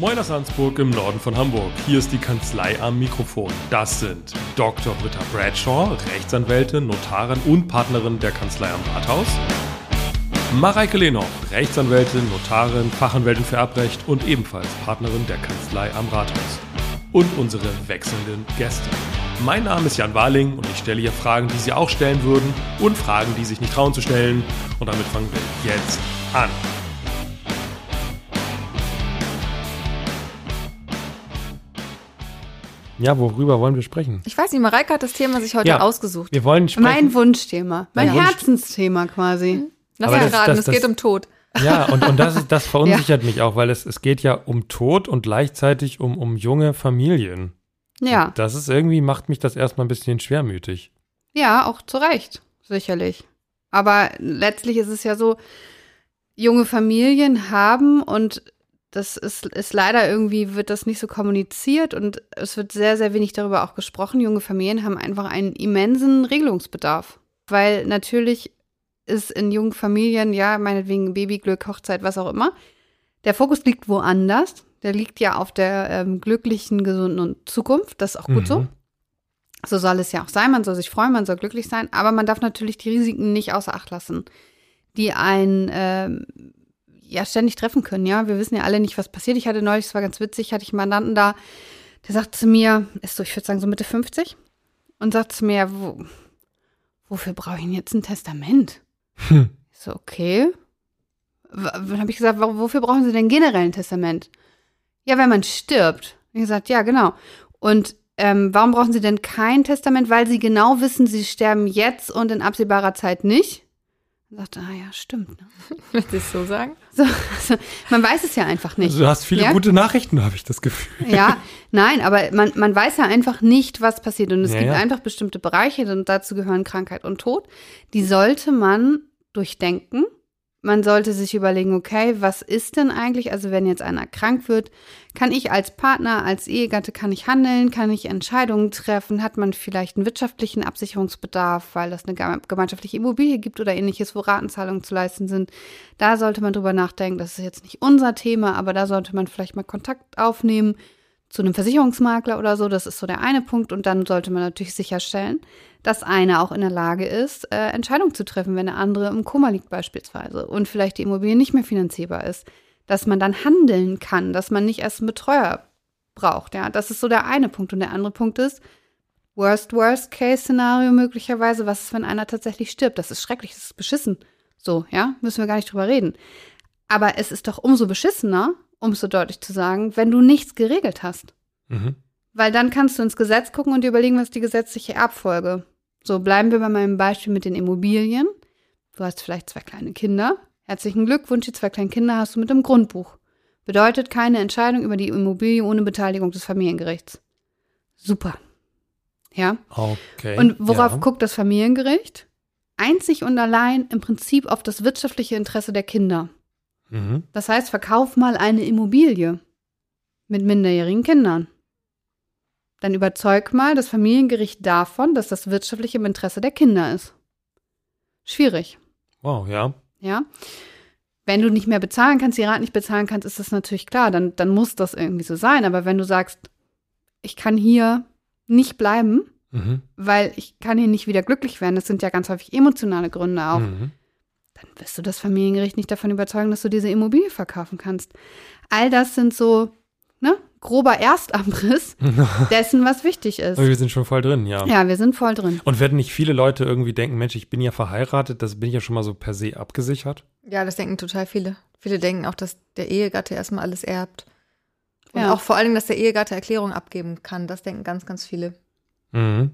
Moin aus Ansburg im Norden von Hamburg. Hier ist die Kanzlei am Mikrofon. Das sind Dr. Britta Bradshaw, Rechtsanwältin, Notarin und Partnerin der Kanzlei am Rathaus. Mareike Lenoch, Rechtsanwältin, Notarin, Fachanwältin für Erbrecht und ebenfalls Partnerin der Kanzlei am Rathaus. Und unsere wechselnden Gäste. Mein Name ist Jan Warling und ich stelle hier Fragen, die Sie auch stellen würden und Fragen, die sich nicht trauen zu stellen. Und damit fangen wir jetzt an. Ja, worüber wollen wir sprechen? Ich weiß nicht, Mareike hat das Thema sich heute Ja. ausgesucht. Wir wollen sprechen. Mein Wunschthema, mein Wunsch- Herzensthema quasi. Lass Aber mal das- raten, es geht um Tod. Ja, und, und das, ist, das verunsichert mich auch, weil es, es geht ja um Tod und gleichzeitig um, um junge Familien. Ja, Das ist irgendwie, macht mich das erstmal ein bisschen schwermütig. ja, auch zu Recht, sicherlich. Aber letztlich ist es ja so, junge Familien haben und das ist, ist leider irgendwie, wird das nicht so kommuniziert und es wird sehr, sehr wenig darüber auch gesprochen. Junge Familien haben einfach einen immensen Regelungsbedarf. Weil natürlich ist in jungen Familien, ja, meinetwegen Babyglück, Hochzeit, was auch immer, der Fokus liegt woanders. Der liegt ja auf der ähm, glücklichen, gesunden Zukunft. Das ist auch gut so. Mhm. So soll es ja auch sein. Man soll sich freuen, man soll glücklich sein. Aber man darf natürlich die Risiken nicht außer Acht lassen, die einen ähm, ja ständig treffen können. Ja, wir wissen ja alle nicht, was passiert. Ich hatte neulich, es war ganz witzig, hatte ich einen Mandanten da, der sagte zu mir, ist so, ich würde sagen so Mitte 50 und sagt zu mir, wo, wofür brauche ich denn jetzt ein Testament? Hm. Ich so, okay. Dann habe ich gesagt, wo- wofür brauchen Sie denn generell ein Testament? Ja, wenn man stirbt. Ich gesagt, ja, genau. Und ähm, warum brauchen Sie denn kein Testament? Weil Sie genau wissen, Sie sterben jetzt und in absehbarer Zeit nicht. Ich sagte, ah ja, stimmt. Ne? Willst du es so sagen? So, also, man weiß es ja einfach nicht. Also du hast viele Ja? gute Nachrichten, habe ich das Gefühl. Ja, nein, aber man, man weiß ja einfach nicht, was passiert. Und es Ja, gibt ja. einfach bestimmte Bereiche, und dazu gehören Krankheit und Tod. Die sollte man durchdenken. Man sollte sich überlegen, okay, was ist denn eigentlich, also wenn jetzt einer krank wird, kann ich als Partner, als Ehegatte, kann ich handeln, kann ich Entscheidungen treffen, hat man vielleicht einen wirtschaftlichen Absicherungsbedarf, weil das eine geme- gemeinschaftliche Immobilie gibt oder ähnliches, wo Ratenzahlungen zu leisten sind. Da sollte man drüber nachdenken, das ist jetzt nicht unser Thema, aber da sollte man vielleicht mal Kontakt aufnehmen zu einem Versicherungsmakler oder so. Das ist so der eine Punkt. Und dann sollte man natürlich sicherstellen, dass einer auch in der Lage ist, äh, Entscheidungen zu treffen, wenn der andere im Koma liegt beispielsweise und vielleicht die Immobilie nicht mehr finanzierbar ist. Dass man dann handeln kann, dass man nicht erst einen Betreuer braucht. Ja, das ist so der eine Punkt. Und der andere Punkt ist, Worst, Worst Case Szenario möglicherweise, was ist, wenn einer tatsächlich stirbt? Das ist schrecklich, das ist beschissen. So, ja, müssen wir gar nicht drüber reden. Aber es ist doch umso beschissener, um es so deutlich zu sagen, wenn du nichts geregelt hast. Mhm. Weil dann kannst du ins Gesetz gucken und dir überlegen, was die gesetzliche Erbfolge. So, bleiben wir bei meinem Beispiel mit den Immobilien. Du hast vielleicht zwei kleine Kinder. Herzlichen Glückwunsch, die zwei kleinen Kinder hast du mit dem Grundbuch. Bedeutet keine Entscheidung über die Immobilie ohne Beteiligung des Familiengerichts. Super. Ja. Okay. Und worauf ja. guckt das Familiengericht? Einzig und allein im Prinzip auf das wirtschaftliche Interesse der Kinder. Mhm. Das heißt, verkauf mal eine Immobilie mit minderjährigen Kindern. Dann überzeug mal das Familiengericht davon, dass das wirtschaftlich im Interesse der Kinder ist. Schwierig, Wow, ja. ja. Wenn du nicht mehr bezahlen kannst, die Rate nicht bezahlen kannst, ist das natürlich klar, dann, dann muss das irgendwie so sein. Aber wenn du sagst, ich kann hier nicht bleiben, Mhm. weil ich kann hier nicht wieder glücklich werden, das sind ja ganz häufig emotionale Gründe auch, Mhm. dann wirst du das Familiengericht nicht davon überzeugen, dass du diese Immobilie verkaufen kannst. All das sind so, ne, grober Erstabriss dessen, was wichtig ist. Aber wir sind schon voll drin, ja. Ja, wir sind voll drin. Und werden nicht viele Leute irgendwie denken, Mensch, ich bin ja verheiratet, das bin ich ja schon mal so per se abgesichert? Ja, das denken total viele. Viele denken auch, dass der Ehegatte erstmal alles erbt. Und Ja. auch vor allen Dingen, dass der Ehegatte Erklärung abgeben kann. Das denken ganz, ganz viele. Mhm.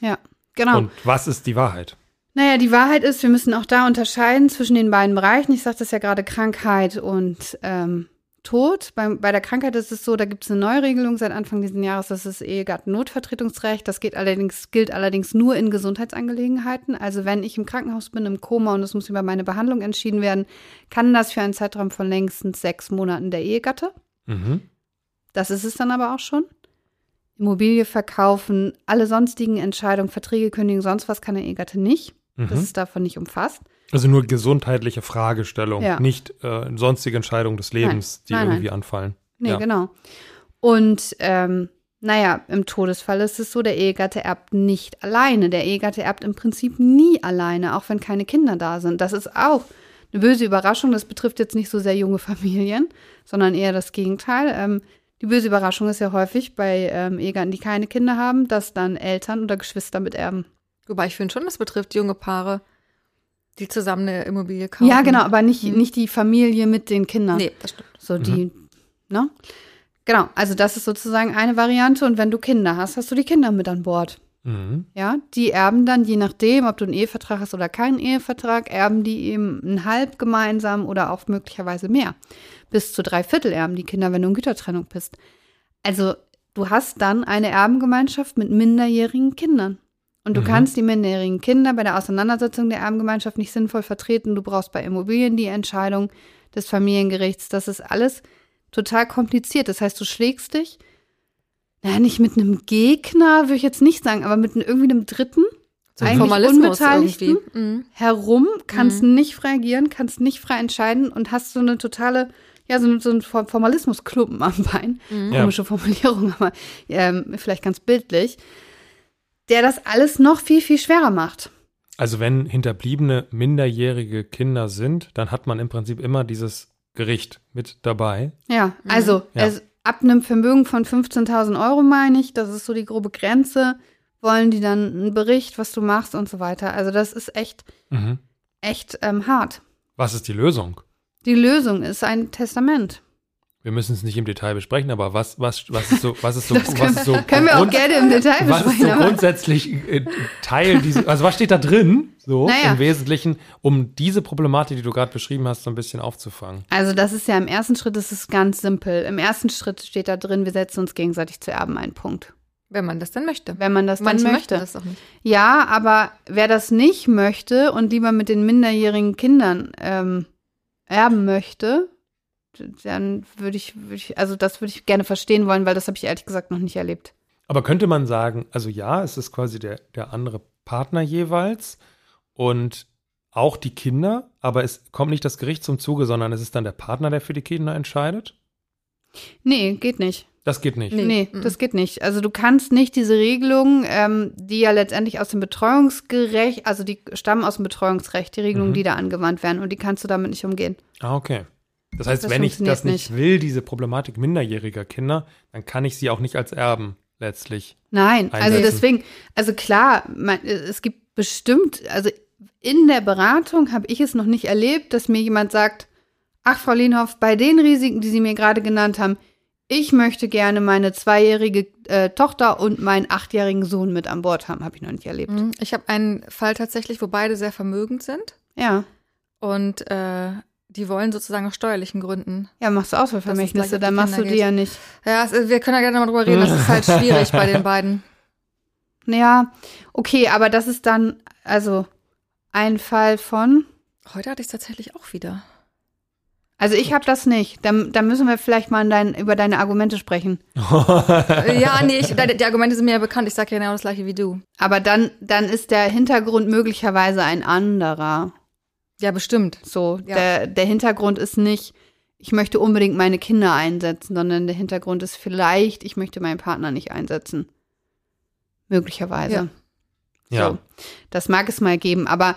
Ja, genau. Und was ist die Wahrheit? Naja, die Wahrheit ist, wir müssen auch da unterscheiden zwischen den beiden Bereichen. Ich sagte das ja gerade, Krankheit und ähm, Tod. Bei, bei der Krankheit ist es so, da gibt es eine Neuregelung seit Anfang dieses Jahres, das ist Ehegattennotvertretungsrecht. Das geht allerdings, gilt allerdings nur in Gesundheitsangelegenheiten. Also wenn ich im Krankenhaus bin, im Koma und es muss über meine Behandlung entschieden werden, kann das für einen Zeitraum von längstens sechs Monaten der Ehegatte. Mhm. Das ist es dann aber auch schon. Immobilie verkaufen, alle sonstigen Entscheidungen, Verträge kündigen, sonst was kann der Ehegatte nicht. Das Mhm. ist davon nicht umfasst. Also nur gesundheitliche Fragestellung, Ja. nicht äh, sonstige Entscheidungen des Lebens, die Nein, irgendwie anfallen. Nee, Ja. genau. Und ähm, naja, im Todesfall ist es so, der Ehegatte erbt nicht alleine. Der Ehegatte erbt im Prinzip nie alleine, auch wenn keine Kinder da sind. Das ist auch eine böse Überraschung. Das betrifft jetzt nicht so sehr junge Familien, sondern eher das Gegenteil. Ähm, die böse Überraschung ist ja häufig bei ähm, Ehegatten, die keine Kinder haben, dass dann Eltern oder Geschwister miterben. Wobei ich finde schon, das betrifft junge Paare, die zusammen eine Immobilie kaufen. Ja, genau, aber nicht, Mhm. nicht die Familie mit den Kindern. Nee, das stimmt. So die, ne? Genau, also das ist sozusagen eine Variante. Und wenn du Kinder hast, hast du die Kinder mit an Bord. Mhm. Ja, die erben dann, je nachdem, ob du einen Ehevertrag hast oder keinen Ehevertrag, erben die eben ein halb gemeinsam oder auch möglicherweise mehr. Bis zu drei Viertel erben die Kinder, wenn du in Gütertrennung bist. Also du hast dann eine Erbengemeinschaft mit minderjährigen Kindern. Und du Mhm. kannst die minderjährigen Kinder bei der Auseinandersetzung der Erbengemeinschaft nicht sinnvoll vertreten. Du brauchst bei Immobilien die Entscheidung des Familiengerichts. Das ist alles total kompliziert. Das heißt, du schlägst dich, naja, nicht mit einem Gegner, würde ich jetzt nicht sagen, aber mit einem, irgendwie einem Dritten So Eigentlich Unbeteiligten? irgendwie. Mhm. herum, kannst nicht reagieren, kannst nicht frei entscheiden und hast so eine totale, ja, so, so einen Form- Formalismusklumpen am Bein. Mhm. Komische Formulierung, aber ähm, vielleicht ganz bildlich. Der das alles noch viel, viel schwerer macht. Also wenn hinterbliebene minderjährige Kinder sind, dann hat man im Prinzip immer dieses Gericht mit dabei. Ja, also Ja. Es, ab einem Vermögen von 15.000 Euro, meine ich, das ist so die grobe Grenze, wollen die dann einen Bericht, was du machst und so weiter. Also das ist echt, Mhm. echt ähm, hart. Was ist die Lösung? Die Lösung ist ein Testament. Wir müssen es nicht im Detail besprechen, aber was, was, was ist so, was ist so, Das was ist so können wir auch gerne im Detail was ist besprechen. so aber- grundsätzlich äh, Teil dieses, also was steht da drin, so Naja. im Wesentlichen, um diese Problematik, die du gerade beschrieben hast, so ein bisschen aufzufangen? Also das ist ja im ersten Schritt, das ist ganz simpel. Im ersten Schritt steht da drin, wir setzen uns gegenseitig zu Erben einen Punkt. Wenn man das denn möchte. Wenn man das Manche dann möchten möchte. das auch nicht. Ja, aber wer das nicht möchte und lieber mit den minderjährigen Kindern ähm, erben möchte, dann würde ich, würde ich, also das würde ich gerne verstehen wollen, weil das habe ich ehrlich gesagt noch nicht erlebt. Aber könnte man sagen, also ja, es ist quasi der, der andere Partner jeweils und auch die Kinder, aber es kommt nicht das Gericht zum Zuge, sondern es ist dann der Partner, der für die Kinder entscheidet? Nee, geht nicht. Das geht nicht. Nee. Nee, Mhm. das geht nicht. Also du kannst nicht diese Regelung, ähm, die ja letztendlich aus dem Betreuungsgerecht, also die stammen aus dem Betreuungsrecht, die Regelungen, Mhm. die da angewandt werden und die kannst du damit nicht umgehen. Ah, okay. Das heißt, Das wenn ich das nicht, will, diese Problematik minderjähriger Kinder, dann kann ich sie auch nicht als Erben letztlich. Nein, also Einsetzen. deswegen, also klar, man, es gibt bestimmt, also in der Beratung habe ich es noch nicht erlebt, dass mir jemand sagt, ach Frau Lienhoff, bei den Risiken, die Sie mir gerade genannt haben, ich möchte gerne meine zweijährige äh, Tochter und meinen achtjährigen Sohn mit an Bord haben. Habe ich noch nicht erlebt. Mhm. Ich habe einen Fall tatsächlich, wo beide sehr vermögend sind Ja, und äh, die wollen sozusagen aus steuerlichen Gründen. ja, machst du Auswahlvermächtnisse, dann machst du die ja nicht. Ja, es, wir können ja gerne mal drüber reden. Das ist halt schwierig bei den beiden. Ja, okay, aber das ist dann, also ein Fall von. Heute hatte ich es tatsächlich auch wieder. Also ich habe das nicht. Da, da müssen wir vielleicht mal in dein, über deine Argumente sprechen. Ja, nee, ich, die Argumente sind mir ja bekannt. Ich sage ja genau das gleiche wie du. Aber dann, dann ist der Hintergrund möglicherweise ein anderer. Ja, bestimmt. So, Ja. der, der Hintergrund ist nicht, ich möchte unbedingt meine Kinder einsetzen, sondern der Hintergrund ist vielleicht, ich möchte meinen Partner nicht einsetzen. Möglicherweise. Ja. Ja. So, das mag es mal geben, aber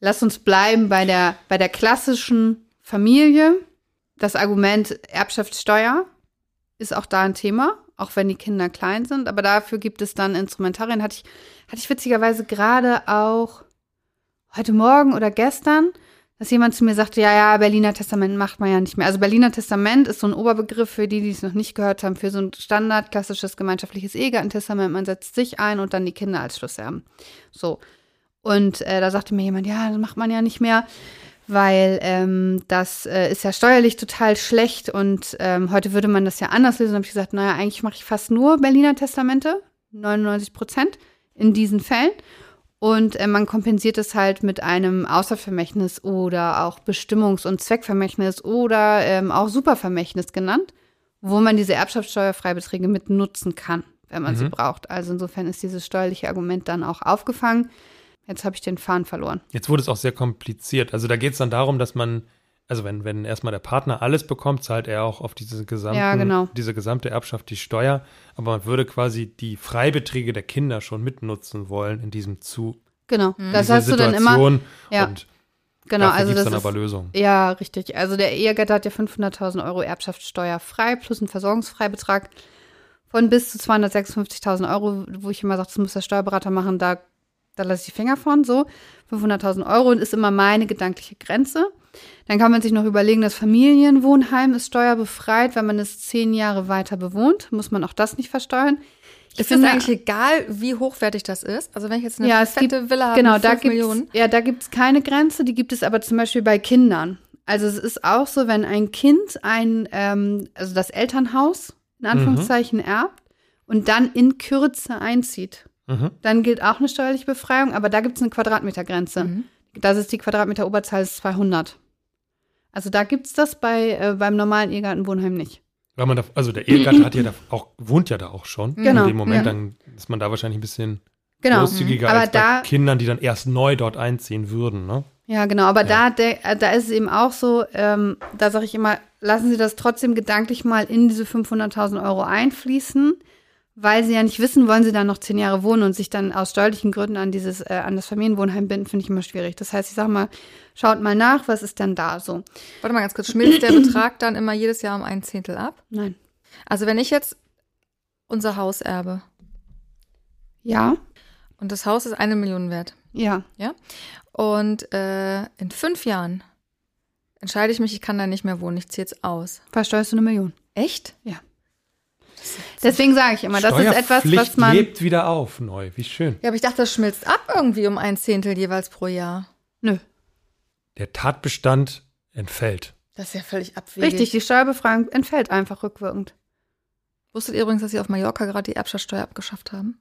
lass uns bleiben bei der, bei der klassischen Familie. Das Argument Erbschaftssteuer ist auch da ein Thema, auch wenn die Kinder klein sind. Aber dafür gibt es dann Instrumentarien. Hatte ich, hatte ich witzigerweise gerade auch heute Morgen oder gestern, dass jemand zu mir sagte, ja, ja, Berliner Testament macht man ja nicht mehr. Also Berliner Testament ist so ein Oberbegriff für die, die es noch nicht gehört haben, für so ein Standard klassisches gemeinschaftliches Ehegattentestament. Man setzt sich ein und dann die Kinder als Schlusserben. So. Und äh, da sagte mir jemand, ja, das macht man ja nicht mehr, weil ähm, das äh, ist ja steuerlich total schlecht und ähm, heute würde man das ja anders lösen. Da habe ich gesagt, naja, eigentlich mache ich fast nur Berliner Testamente, 99 Prozent in diesen Fällen. Und äh, man kompensiert es halt mit einem Außervermächtnis oder auch Bestimmungs- und Zweckvermächtnis oder ähm, auch Supervermächtnis genannt, wo man diese Erbschaftssteuerfreibeträge mit nutzen kann, wenn man sie Mhm. braucht. Also insofern ist dieses steuerliche Argument dann auch aufgefangen. Jetzt habe ich den Faden verloren. Jetzt wurde es auch sehr kompliziert. Also da geht es dann darum, dass man also wenn, wenn erstmal der Partner alles bekommt, zahlt er auch auf diese gesamten, Ja, genau. diese gesamte Erbschaft die Steuer. Aber man würde quasi die Freibeträge der Kinder schon mitnutzen wollen in diesem zu. Genau. Mhm. Das hast du dann immer. Situation. ja. Und Genau, also das dann ist, aber Lösungen. Ja, richtig. Also der Ehegatte hat ja 500.000 Euro Erbschaftssteuer frei plus einen Versorgungsfreibetrag von bis zu 256.000 Euro, wo ich immer sage, das muss der Steuerberater machen, da, da lasse ich die Finger von, so. 500.000 Euro ist immer meine gedankliche Grenze. Dann kann man sich noch überlegen, das Familienwohnheim ist steuerbefreit, wenn man es zehn Jahre weiter bewohnt, muss man auch das nicht versteuern. Ich Ist es eigentlich egal, wie hochwertig das ist? Also wenn ich jetzt eine Ja, es fette Villa habe genau, da 5 gibt's, Millionen. ja, da gibt es keine Grenze, die gibt es aber zum Beispiel bei Kindern. Also es ist auch so, wenn ein Kind ein, ähm, also das Elternhaus in Anführungszeichen erbt und dann in Kürze einzieht, Mhm. dann gilt auch eine steuerliche Befreiung, aber da gibt es eine Quadratmetergrenze. Mhm. Das ist die Quadratmeter-Oberzahl ist 200. Also da gibt es das bei, äh, beim normalen Ehegattenwohnheim nicht. Weil man da, also der Ehegatte hat ja da auch, wohnt ja da auch schon. Genau, In dem Moment, ja. dann ist man da wahrscheinlich ein bisschen Genau. großzügiger Aber als bei da- Kindern, die dann erst neu dort einziehen würden, ne? Ja, genau, aber Ja. da, der, äh, da ist es eben auch so, ähm, da sage ich immer, lassen Sie das trotzdem gedanklich mal in diese 500.000 Euro einfließen, weil Sie ja nicht wissen, wollen Sie da noch zehn Jahre wohnen und sich dann aus steuerlichen Gründen an dieses, äh, an das Familienwohnheim binden, finde ich immer schwierig. Das heißt, ich sage mal, schaut mal nach, was ist denn da so? Warte mal ganz kurz, schmilzt der Betrag dann immer jedes Jahr um ein Zehntel ab? Nein. Also wenn ich jetzt unser Haus erbe Ja, und das Haus ist eine Million wert ja, und äh, in fünf Jahren entscheide ich mich, ich kann da nicht mehr wohnen, ich ziehe jetzt aus. versteuerst du eine Million. Echt? Deswegen sage ich immer, das ist etwas, was Steuerpflicht man. lebt wieder auf, neu. Wie schön. Ja, aber ich dachte, das schmilzt ab irgendwie um ein Zehntel jeweils pro Jahr. Nö. Der Tatbestand entfällt. Das ist ja völlig abwegig. Richtig, die Steuerbefreiung entfällt einfach rückwirkend. Wusstet ihr übrigens, dass sie auf Mallorca gerade die Erbschaftssteuer abgeschafft haben?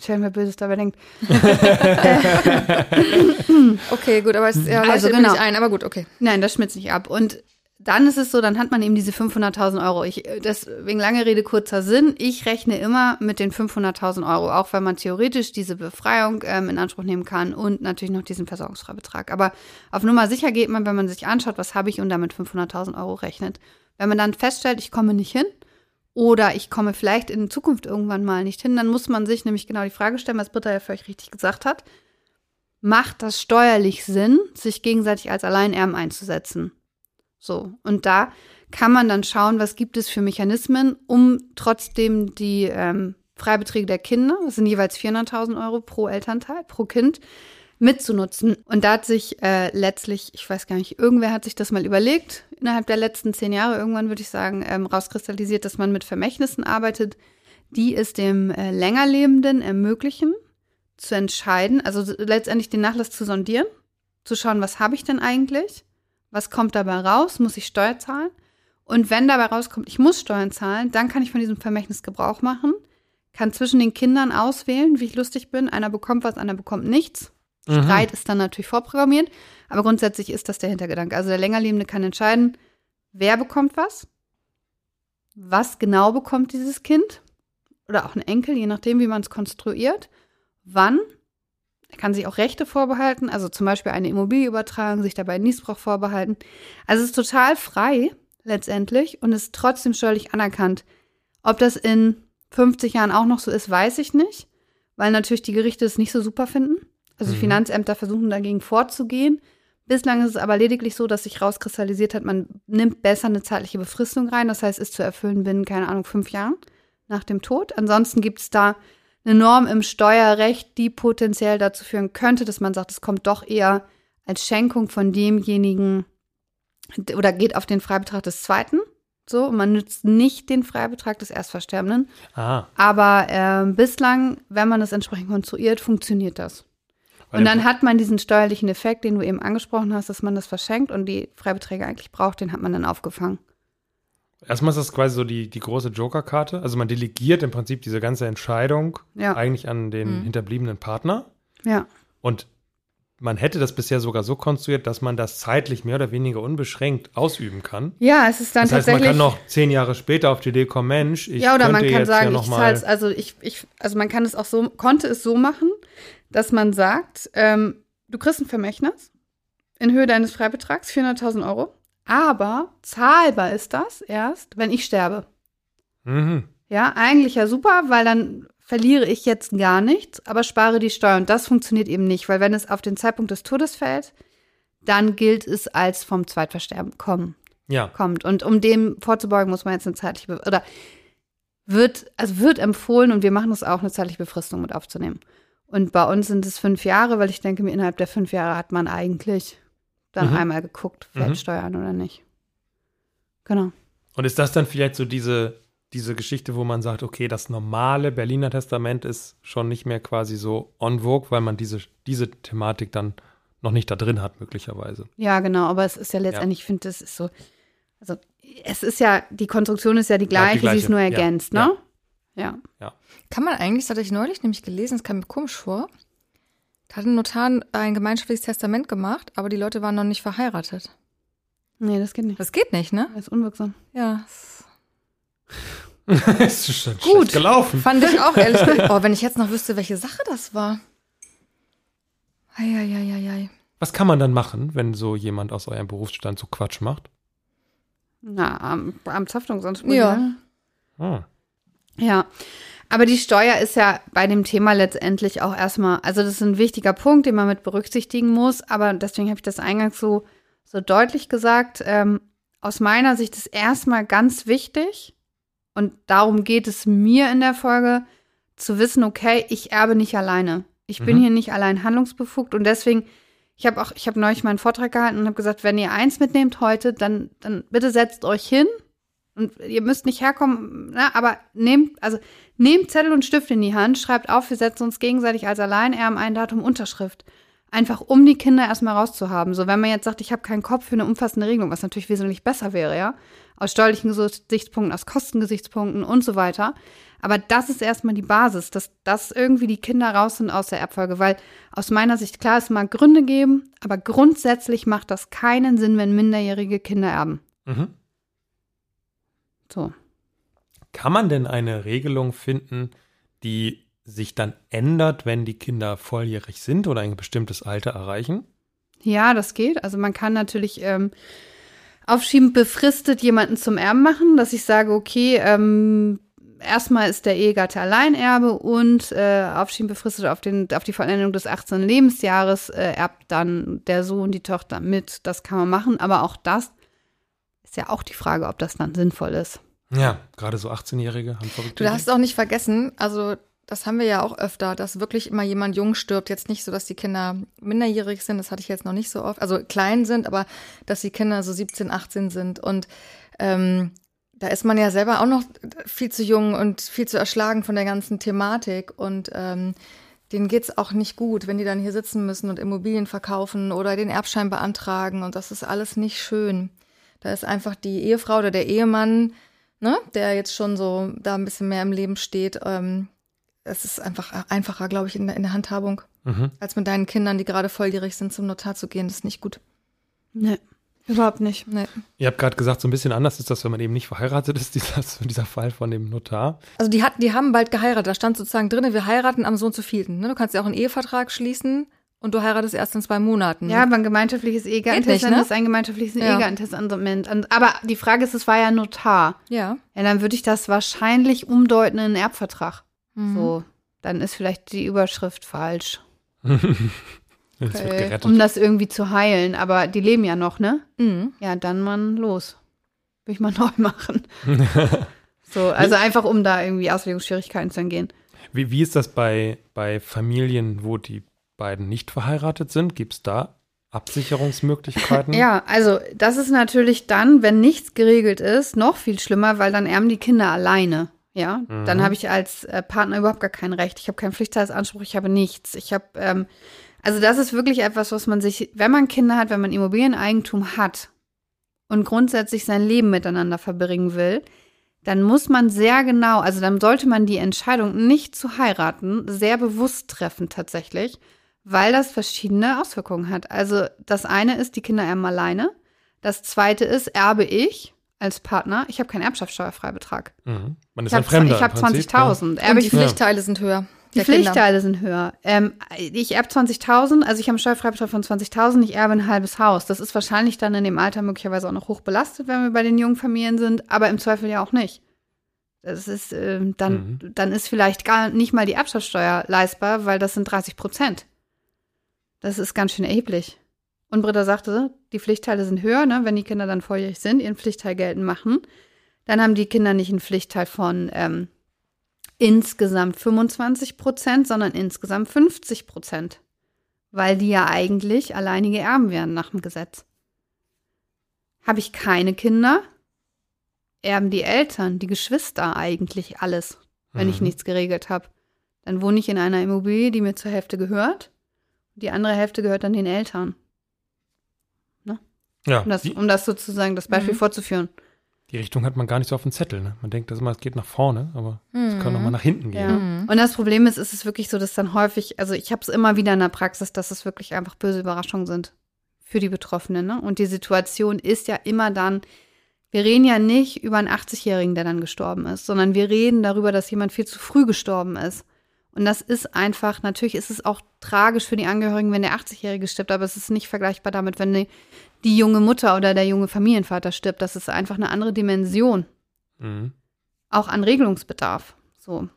Stell mir Böses dabei denkt. Okay, gut, aber es ja, also, genau. nicht ein, aber gut, okay. Nein, das schmilzt nicht ab. Und dann ist es so, dann hat man eben diese 500.000 Euro. Ich, deswegen lange Rede, kurzer Sinn. Ich rechne immer mit den 500.000 Euro, auch wenn man theoretisch diese Befreiung ähm, in Anspruch nehmen kann und natürlich noch diesen Versorgungsfreibetrag. Aber auf Nummer sicher geht man, wenn man sich anschaut, was habe ich und damit 500.000 Euro rechnet. Wenn man dann feststellt, ich komme nicht hin oder ich komme vielleicht in Zukunft irgendwann mal nicht hin, dann muss man sich nämlich genau die Frage stellen, was Britta ja völlig richtig gesagt hat. Macht das steuerlich Sinn, sich gegenseitig als Alleinerben einzusetzen? So, und da kann man dann schauen, was gibt es für Mechanismen, um trotzdem die ähm, Freibeträge der Kinder, das sind jeweils 400.000 Euro pro Elternteil, pro Kind, mitzunutzen. Und da hat sich äh, letztlich, ich weiß gar nicht, irgendwer hat sich das mal überlegt, innerhalb der letzten zehn Jahre irgendwann, würde ich sagen, ähm, rauskristallisiert, dass man mit Vermächtnissen arbeitet, die es dem äh, Längerlebenden ermöglichen, zu entscheiden, also letztendlich den Nachlass zu sondieren, zu schauen, was habe ich denn eigentlich? Was kommt dabei raus? Muss ich Steuer zahlen? Und wenn dabei rauskommt, ich muss Steuern zahlen, dann kann ich von diesem Vermächtnis Gebrauch machen, kann zwischen den Kindern auswählen, wie ich lustig bin. Einer bekommt was, einer bekommt nichts. Mhm. Streit ist dann natürlich vorprogrammiert, aber grundsätzlich ist das der Hintergedanke. Also der Längerlebende kann entscheiden, wer bekommt was, was genau bekommt dieses Kind oder auch ein Enkel, je nachdem, wie man es konstruiert, wann. Kann sich auch Rechte vorbehalten, also zum Beispiel eine Immobilie übertragen, sich dabei Niesbrauch vorbehalten. Also es ist total frei letztendlich und ist trotzdem steuerlich anerkannt. Ob das in 50 Jahren auch noch so ist, weiß ich nicht, weil natürlich die Gerichte es nicht so super finden. Also die Mhm. Finanzämter versuchen dagegen vorzugehen. Bislang ist es aber lediglich so, dass sich rauskristallisiert hat, man nimmt besser eine zeitliche Befristung rein. Das heißt, ist zu erfüllen binnen, keine Ahnung, fünf Jahren nach dem Tod. Ansonsten gibt es da eine Norm im Steuerrecht, die potenziell dazu führen könnte, dass man sagt, es kommt doch eher als Schenkung von demjenigen oder geht auf den Freibetrag des Zweiten. So, man nützt nicht den Freibetrag des Erstversterbenden. Ah. Aber ähm, bislang, wenn man das entsprechend konstruiert, funktioniert das. Und dann hat man diesen steuerlichen Effekt, den du eben angesprochen hast, dass man das verschenkt und die Freibeträge eigentlich braucht, den hat man dann aufgefangen. Erstmal ist das quasi so die, die große Joker-Karte. Also man delegiert im Prinzip diese ganze Entscheidung Ja. eigentlich an den Mhm. hinterbliebenen Partner. Ja. Und man hätte das bisher sogar so konstruiert, dass man das zeitlich mehr oder weniger unbeschränkt ausüben kann. Ja, es ist dann Das heißt, man tatsächlich. kann noch zehn Jahre später auf die Idee kommen, Mensch, ich ja, oder man kann sagen, ja ich es, also ich, ich, also man kann es auch so, konnte es so machen, dass man sagt, ähm, du kriegst ein Vermächtnis in Höhe deines Freibetrags, 400.000 Euro, Aber zahlbar ist das erst, wenn ich sterbe. Mhm. Ja, eigentlich ja super, weil dann verliere ich jetzt gar nichts, aber spare die Steuer. Und das funktioniert eben nicht, weil wenn es auf den Zeitpunkt des Todes fällt, dann gilt es als vom Zweitversterben kommen, Ja. kommt. Und um dem vorzubeugen, muss man jetzt eine zeitliche, Be oder wird, also wird empfohlen und wir machen es auch, eine zeitliche Befristung mit aufzunehmen. Und bei uns sind es fünf Jahre, weil ich denke mir, innerhalb der fünf Jahre hat man eigentlich dann Mhm. einmal geguckt, fällt Mhm. Oder nicht. Genau. Und ist das dann vielleicht so diese, diese Geschichte, wo man sagt, okay, das normale Berliner Testament ist schon nicht mehr quasi so on vogue, weil man diese, diese Thematik dann noch nicht da drin hat, möglicherweise. Ja, genau, aber es ist ja letztendlich, ich finde, das ist so, also es ist ja, die Konstruktion ist ja die Bleibt die gleiche, sie ist gleiche, nur ja, ergänzt, ja. ne? Ja. Kann man eigentlich, das hatte ich neulich nämlich gelesen, es kam mir komisch vor, da hat ein Notar ein gemeinschaftliches Testament gemacht, aber die Leute waren noch nicht verheiratet. Nee, das geht nicht. Das geht nicht, ne? Das ist unwirksam. Ja. es ist schon Gut. gelaufen. Fand ich auch ehrlich gesagt. Oh, wenn ich jetzt noch wüsste, welche Sache das war. Eieieiei. Was kann man dann machen, wenn so jemand aus eurem Berufsstand so Quatsch macht? Na, am, am Haftungsanspruch. Ja. ne? Ah. Ja. Aber die Steuer ist ja bei dem Thema letztendlich auch erstmal, also das ist ein wichtiger Punkt, den man mit berücksichtigen muss, aber deswegen habe ich das eingangs so, so deutlich gesagt. Ähm, aus meiner Sicht ist erstmal ganz wichtig, und darum geht es mir in der Folge, zu wissen, okay, ich erbe nicht alleine. Ich bin Mhm. hier nicht allein handlungsbefugt und deswegen, ich habe auch, ich habe neulich meinen Vortrag gehalten und habe gesagt, wenn ihr eins mitnehmt heute, dann, dann bitte setzt euch hin und ihr müsst nicht herkommen, na, aber nehmt, also nehmt Zettel und Stift in die Hand, schreibt auf, wir setzen uns gegenseitig als Alleinerben ein Datum Unterschrift. Einfach um die Kinder erstmal rauszuhaben. So, wenn man jetzt sagt, ich habe keinen Kopf für eine umfassende Regelung, was natürlich wesentlich besser wäre, ja. Aus steuerlichen Gesichtspunkten, aus Kostengesichtspunkten und so weiter. Aber das ist erstmal die Basis, dass, dass irgendwie die Kinder raus sind aus der Erbfolge, weil aus meiner Sicht klar, es mag Gründe geben, aber grundsätzlich macht das keinen Sinn, wenn minderjährige Kinder erben. Mhm. So. Kann man denn eine Regelung finden, die sich dann ändert, wenn die Kinder volljährig sind oder ein bestimmtes Alter erreichen? Ja, das geht. Also man kann natürlich ähm, aufschiebend befristet jemanden zum Erben machen, dass ich sage, okay, ähm, erstmal ist der Ehegatte Alleinerbe und äh, aufschiebend befristet auf, den, auf die Vollendung des 18. Lebensjahres äh, erbt dann der Sohn die Tochter mit. Das kann man machen, aber auch das ist ja auch die Frage, ob das dann sinnvoll ist. Ja, gerade so 18-Jährige haben verrückte Du darfst auch nicht vergessen, also das haben wir ja auch öfter, dass wirklich immer jemand jung stirbt. Jetzt nicht so, dass die Kinder minderjährig sind, das hatte ich jetzt noch nicht so oft, also klein sind, aber dass die Kinder so 17, 18 sind. Und ähm, da ist man ja selber auch noch viel zu jung und viel zu erschlagen von der ganzen Thematik. Und ähm, denen geht's auch nicht gut, wenn die dann hier sitzen müssen und Immobilien verkaufen oder den Erbschein beantragen. Und das ist alles nicht schön. Da ist einfach die Ehefrau oder der Ehemann, ne, der jetzt schon so da ein bisschen mehr im Leben steht. Ähm, es ist einfach einfacher, glaube ich, in, der- in der Handhabung, Mhm. als mit deinen Kindern, die gerade volljährig sind, zum Notar zu gehen. Das ist nicht gut. Nee, überhaupt nicht. Nee. Ihr habt gerade gesagt, so ein bisschen anders ist das, wenn man eben nicht verheiratet ist, dieser, dieser Fall von dem Notar. Also die hatten, die haben bald geheiratet. Da stand sozusagen drin, wir heiraten am so und so vielten. Ne? Du kannst ja auch einen Ehevertrag schließen und du heiratest erst in zwei Monaten. Ja, aber ein gemeinschaftliches Geht nicht, Ehegattentestament ne? ist ein gemeinschaftliches Ja. Ehegattentestament. Aber die Frage ist, es war ja Notar. Ja. Ja, dann würde ich das wahrscheinlich umdeuten in einen Erbvertrag. Mhm. So, dann ist vielleicht die Überschrift falsch, Es wird Okay. gerettet. um das irgendwie zu heilen. Aber die leben ja noch, ne? Mhm. Ja, dann mal los. Will ich mal neu machen. so, also einfach, um da irgendwie Auslegungsschwierigkeiten zu entgehen. Wie, wie ist das bei, bei Familien, wo die beiden nicht verheiratet sind? Gibt es da Absicherungsmöglichkeiten? Ja, also das ist natürlich dann, wenn nichts geregelt ist, noch viel schlimmer, weil dann erben die Kinder alleine. Ja, dann Mhm. habe ich als äh, Partner überhaupt gar kein Recht. Ich habe keinen Pflichtteilsanspruch, ich habe nichts. Ich habe, ähm, also das ist wirklich etwas, was man sich, wenn man Kinder hat, wenn man Immobilieneigentum hat und grundsätzlich sein Leben miteinander verbringen will, dann muss man sehr genau, also dann sollte man die Entscheidung nicht zu heiraten sehr bewusst treffen tatsächlich, weil das verschiedene Auswirkungen hat. Also das eine ist, die Kinder erben alleine. Das zweite ist, erbe ich als Partner. Ich habe keinen Erbschaftssteuerfreibetrag. Mhm. Man ist Ich ein habe Fremder. ich hab im Prinzip, 20.000. Und Erbe die ich Pflichtteile sind höher. Die. Pflichtteile sind höher. Ähm, ich erbe 20.000, also ich habe einen Steuerfreibetrag von 20.000, ich erbe ein halbes Haus. Das ist wahrscheinlich dann in dem Alter möglicherweise auch noch hoch belastet, wenn wir bei den jungen Familien sind, aber im Zweifel ja auch nicht. Das ist, ähm, dann, Mhm. dann ist vielleicht gar nicht mal die Erbschaftssteuer leistbar, weil das sind 30 Prozent. Das ist ganz schön erheblich. Und Britta sagte, die Pflichtteile sind höher, ne? wenn die Kinder dann volljährig sind, ihren Pflichtteil geltend machen. Dann haben die Kinder nicht einen Pflichtteil von ähm, insgesamt 25 Prozent, sondern insgesamt 50 Prozent. Weil die ja eigentlich alleinige Erben wären nach dem Gesetz. Habe ich keine Kinder, erben die Eltern, die Geschwister eigentlich alles, wenn ich Mhm. nichts geregelt habe. Dann wohne ich in einer Immobilie, die mir zur Hälfte gehört. Die andere Hälfte gehört dann den Eltern. Ja, Um das, die, um das sozusagen das Beispiel Mhm. fortzuführen. die Richtung hat man gar nicht so auf dem Zettel. Ne? Man denkt das immer, es geht nach vorne, aber es Mhm. kann auch mal nach hinten Ja. gehen. Mhm. Und das Problem ist, ist es wirklich so, dass dann häufig, also ich habe es immer wieder in der Praxis, dass es wirklich einfach böse Überraschungen sind für die Betroffenen. Ne? Und die Situation ist ja immer dann, wir reden ja nicht über einen 80-Jährigen, der dann gestorben ist, sondern wir reden darüber, dass jemand viel zu früh gestorben ist. Und das ist einfach, natürlich ist es auch tragisch für die Angehörigen, wenn der 80-Jährige stirbt, aber es ist nicht vergleichbar damit, wenn die, die junge Mutter oder der junge Familienvater stirbt. Das ist einfach eine andere Dimension Mhm. auch an Regelungsbedarf. So.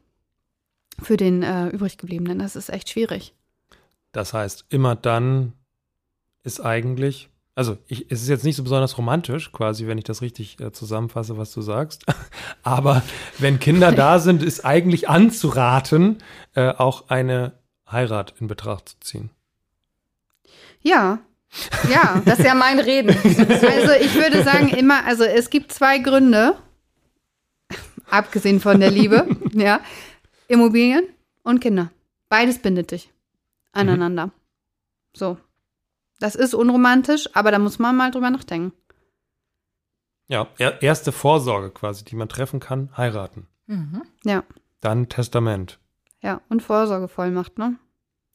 Für den äh, übriggebliebenen. Das ist echt schwierig. Das heißt, immer dann ist eigentlich, also ich, es ist jetzt nicht so besonders romantisch, quasi, wenn ich das richtig äh, zusammenfasse, was du sagst. Aber wenn Kinder da sind, ist eigentlich anzuraten, äh, auch eine Heirat in Betracht zu ziehen. Ja. Ja. Das ist ja mein Reden. also ich würde sagen, immer, also es gibt zwei Gründe, abgesehen von der Liebe, ja. Immobilien und Kinder. Beides bindet dich aneinander. So. Das ist unromantisch, aber da muss man mal drüber nachdenken. Ja, er, erste Vorsorge quasi, die man treffen kann, heiraten. Mhm. Ja. Dann Testament. Ja. Und Vorsorgevollmacht, ne?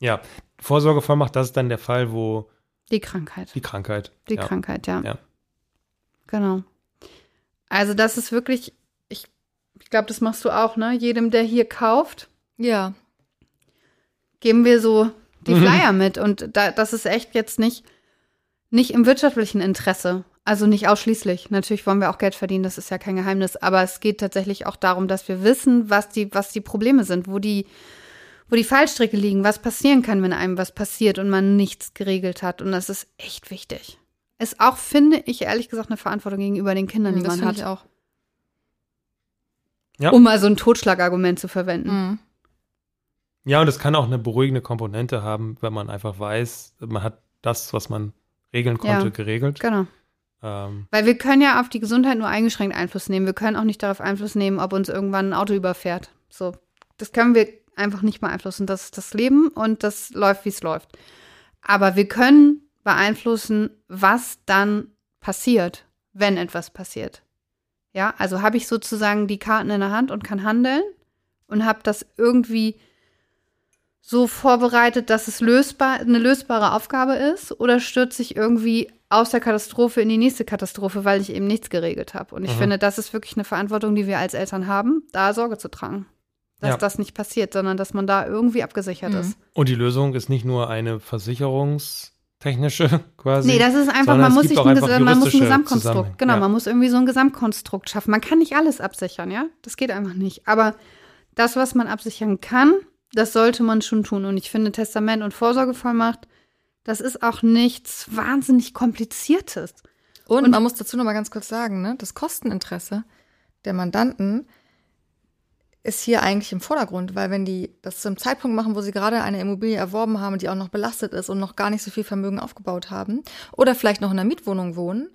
Ja, Vorsorgevollmacht, das ist dann der Fall, wo Die Krankheit. die Krankheit. Die ja. Krankheit, ja. Ja. Genau. Also das ist wirklich, ich, ich glaube, das machst du auch, ne? Jedem, der hier kauft, Ja. geben wir so die Mhm. Flyer mit. Und da, das ist echt jetzt nicht, nicht im wirtschaftlichen Interesse. Also nicht ausschließlich. Natürlich wollen wir auch Geld verdienen, das ist ja kein Geheimnis. Aber es geht tatsächlich auch darum, dass wir wissen, was die, was die Probleme sind, wo die, wo die Fallstricke liegen, was passieren kann, wenn einem was passiert und man nichts geregelt hat. Und das ist echt wichtig. Ist auch, finde ich, ehrlich gesagt, eine Verantwortung gegenüber den Kindern, die das man hat. ich auch. Ja. Um mal so ein Totschlagargument zu verwenden. Mhm. Ja, und es kann auch eine beruhigende Komponente haben, wenn man einfach weiß, man hat das, was man regeln konnte, Ja. geregelt. Genau. Ähm, Weil wir können ja auf die Gesundheit nur eingeschränkt Einfluss nehmen. Wir können auch nicht darauf Einfluss nehmen, ob uns irgendwann ein Auto überfährt. So, das können wir einfach nicht beeinflussen. Das ist das Leben und das läuft, wie es läuft. Aber wir können beeinflussen, was dann passiert, wenn etwas passiert. Ja, also habe ich sozusagen die Karten in der Hand und kann handeln und habe das irgendwie so vorbereitet, dass es lösbar, eine lösbare Aufgabe ist oder stürzt sich irgendwie aus der Katastrophe in die nächste Katastrophe, weil ich eben nichts geregelt habe. Und ich Mhm. finde, das ist wirklich eine Verantwortung, die wir als Eltern haben, da Sorge zu tragen. Dass Ja. das nicht passiert, sondern dass man da irgendwie abgesichert Mhm. ist. und die Lösung ist nicht nur eine versicherungstechnische quasi. Nee, das ist einfach, man muss sich ein, man muss ein Gesamtkonstrukt, genau, Ja. man muss irgendwie so ein Gesamtkonstrukt schaffen. Man kann nicht alles absichern, ja? Das geht einfach nicht. Aber das, was man absichern kann, das sollte man schon tun. Und ich finde, Testament und Vorsorgevollmacht, das ist auch nichts wahnsinnig Kompliziertes. Und, Und- man muss dazu noch mal ganz kurz sagen, ne, das Kosteninteresse der Mandanten ist hier eigentlich im Vordergrund, weil wenn die das zum Zeitpunkt machen, wo sie gerade eine Immobilie erworben haben, die auch noch belastet ist und noch gar nicht so viel Vermögen aufgebaut haben oder vielleicht noch in einer Mietwohnung wohnen,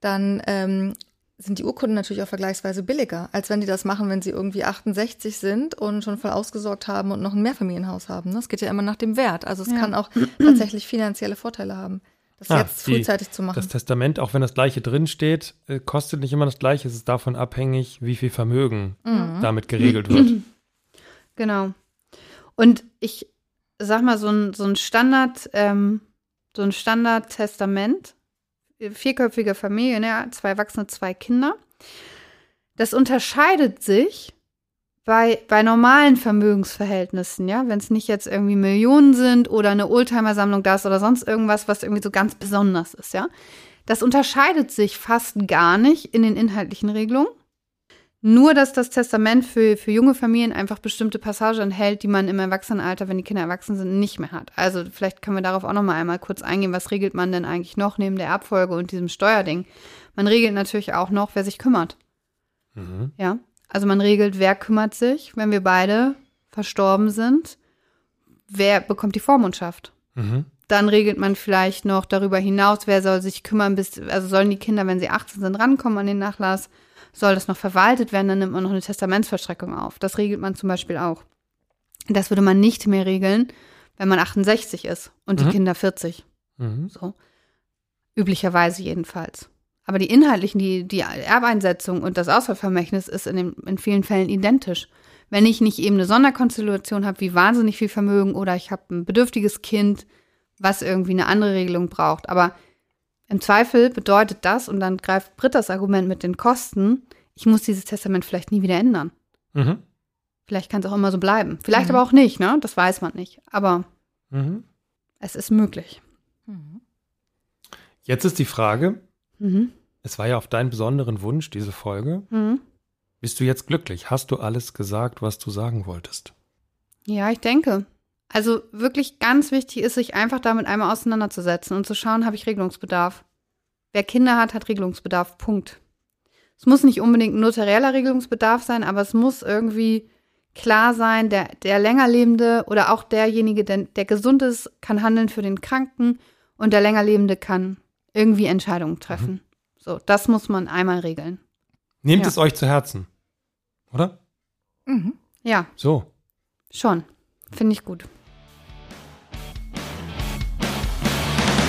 dann ähm, sind die Urkunden natürlich auch vergleichsweise billiger, als wenn die das machen, wenn sie irgendwie 68 sind und schon voll ausgesorgt haben und noch ein Mehrfamilienhaus haben. Das geht ja immer nach dem Wert. Also es Ja. kann auch tatsächlich finanzielle Vorteile haben, das Ah, jetzt die- frühzeitig zu machen. Das Testament, auch wenn das gleiche drin steht, äh, kostet nicht immer das gleiche. Es ist davon abhängig, wie viel Vermögen Mhm. damit geregelt wird. Genau. Und ich sag mal, so ein, so ein Standard, ähm, so ein Standard-Testament, vierköpfige Familie, ne, zwei Erwachsene, zwei Kinder, das unterscheidet sich bei, bei normalen Vermögensverhältnissen, ja, wenn es nicht jetzt irgendwie Millionen sind oder eine Oldtimer-Sammlung da ist oder sonst irgendwas, was irgendwie so ganz besonders ist, ja. Das unterscheidet sich fast gar nicht in den inhaltlichen Regelungen. Nur, dass das Testament für, für junge Familien einfach bestimmte Passagen enthält, die man im Erwachsenenalter, wenn die Kinder erwachsen sind, nicht mehr hat. Also vielleicht können wir darauf auch noch mal einmal kurz eingehen. Was regelt man denn eigentlich noch neben der Erbfolge und diesem Steuerding? Man regelt natürlich auch noch, wer sich kümmert. Mhm. Ja, also man regelt, wer kümmert sich, wenn wir beide verstorben sind. Wer bekommt die Vormundschaft? Mhm. Dann regelt man vielleicht noch darüber hinaus, wer soll sich kümmern, bis, also sollen die Kinder, wenn sie 18 sind, rankommen an den Nachlass? Soll das noch verwaltet werden? Dann nimmt man noch eine Testamentsverstreckung auf. Das regelt man zum Beispiel auch. Das würde man nicht mehr regeln, wenn man 68 ist und die Mhm. Kinder 40. Mhm. So. Üblicherweise jedenfalls. Aber die inhaltlichen, die, die Erbeinsetzung und das Auswahlvermächtnis ist in, den, in vielen Fällen identisch. Wenn ich nicht eben eine Sonderkonstellation habe, wie wahnsinnig viel Vermögen oder ich habe ein bedürftiges Kind, was irgendwie eine andere Regelung braucht. Aber im Zweifel bedeutet das, und dann greift Britta's Argument mit den Kosten, ich muss dieses Testament vielleicht nie wieder ändern. Mhm. Vielleicht kann es auch immer so bleiben. Vielleicht Mhm. aber auch nicht, ne? Das weiß man nicht. Aber Mhm. es ist möglich. Mhm. Jetzt ist die Frage, Mhm. es war ja auf deinen besonderen Wunsch, diese Folge. Mhm. Bist du jetzt glücklich? Hast du alles gesagt, was du sagen wolltest? Ja, ich denke. Also wirklich ganz wichtig ist, sich einfach damit einmal auseinanderzusetzen und zu schauen, habe ich Regelungsbedarf. Wer Kinder hat, hat Regelungsbedarf. Punkt. Es muss nicht unbedingt ein notarieller Regelungsbedarf sein, aber es muss irgendwie klar sein, der, der länger lebende oder auch derjenige, der, der gesund ist, kann handeln für den Kranken und der länger lebende kann irgendwie Entscheidungen treffen. So, das muss man einmal regeln. Nehmt Ja. es euch zu Herzen. Oder? Mhm. Ja, So. schon. Finde ich gut.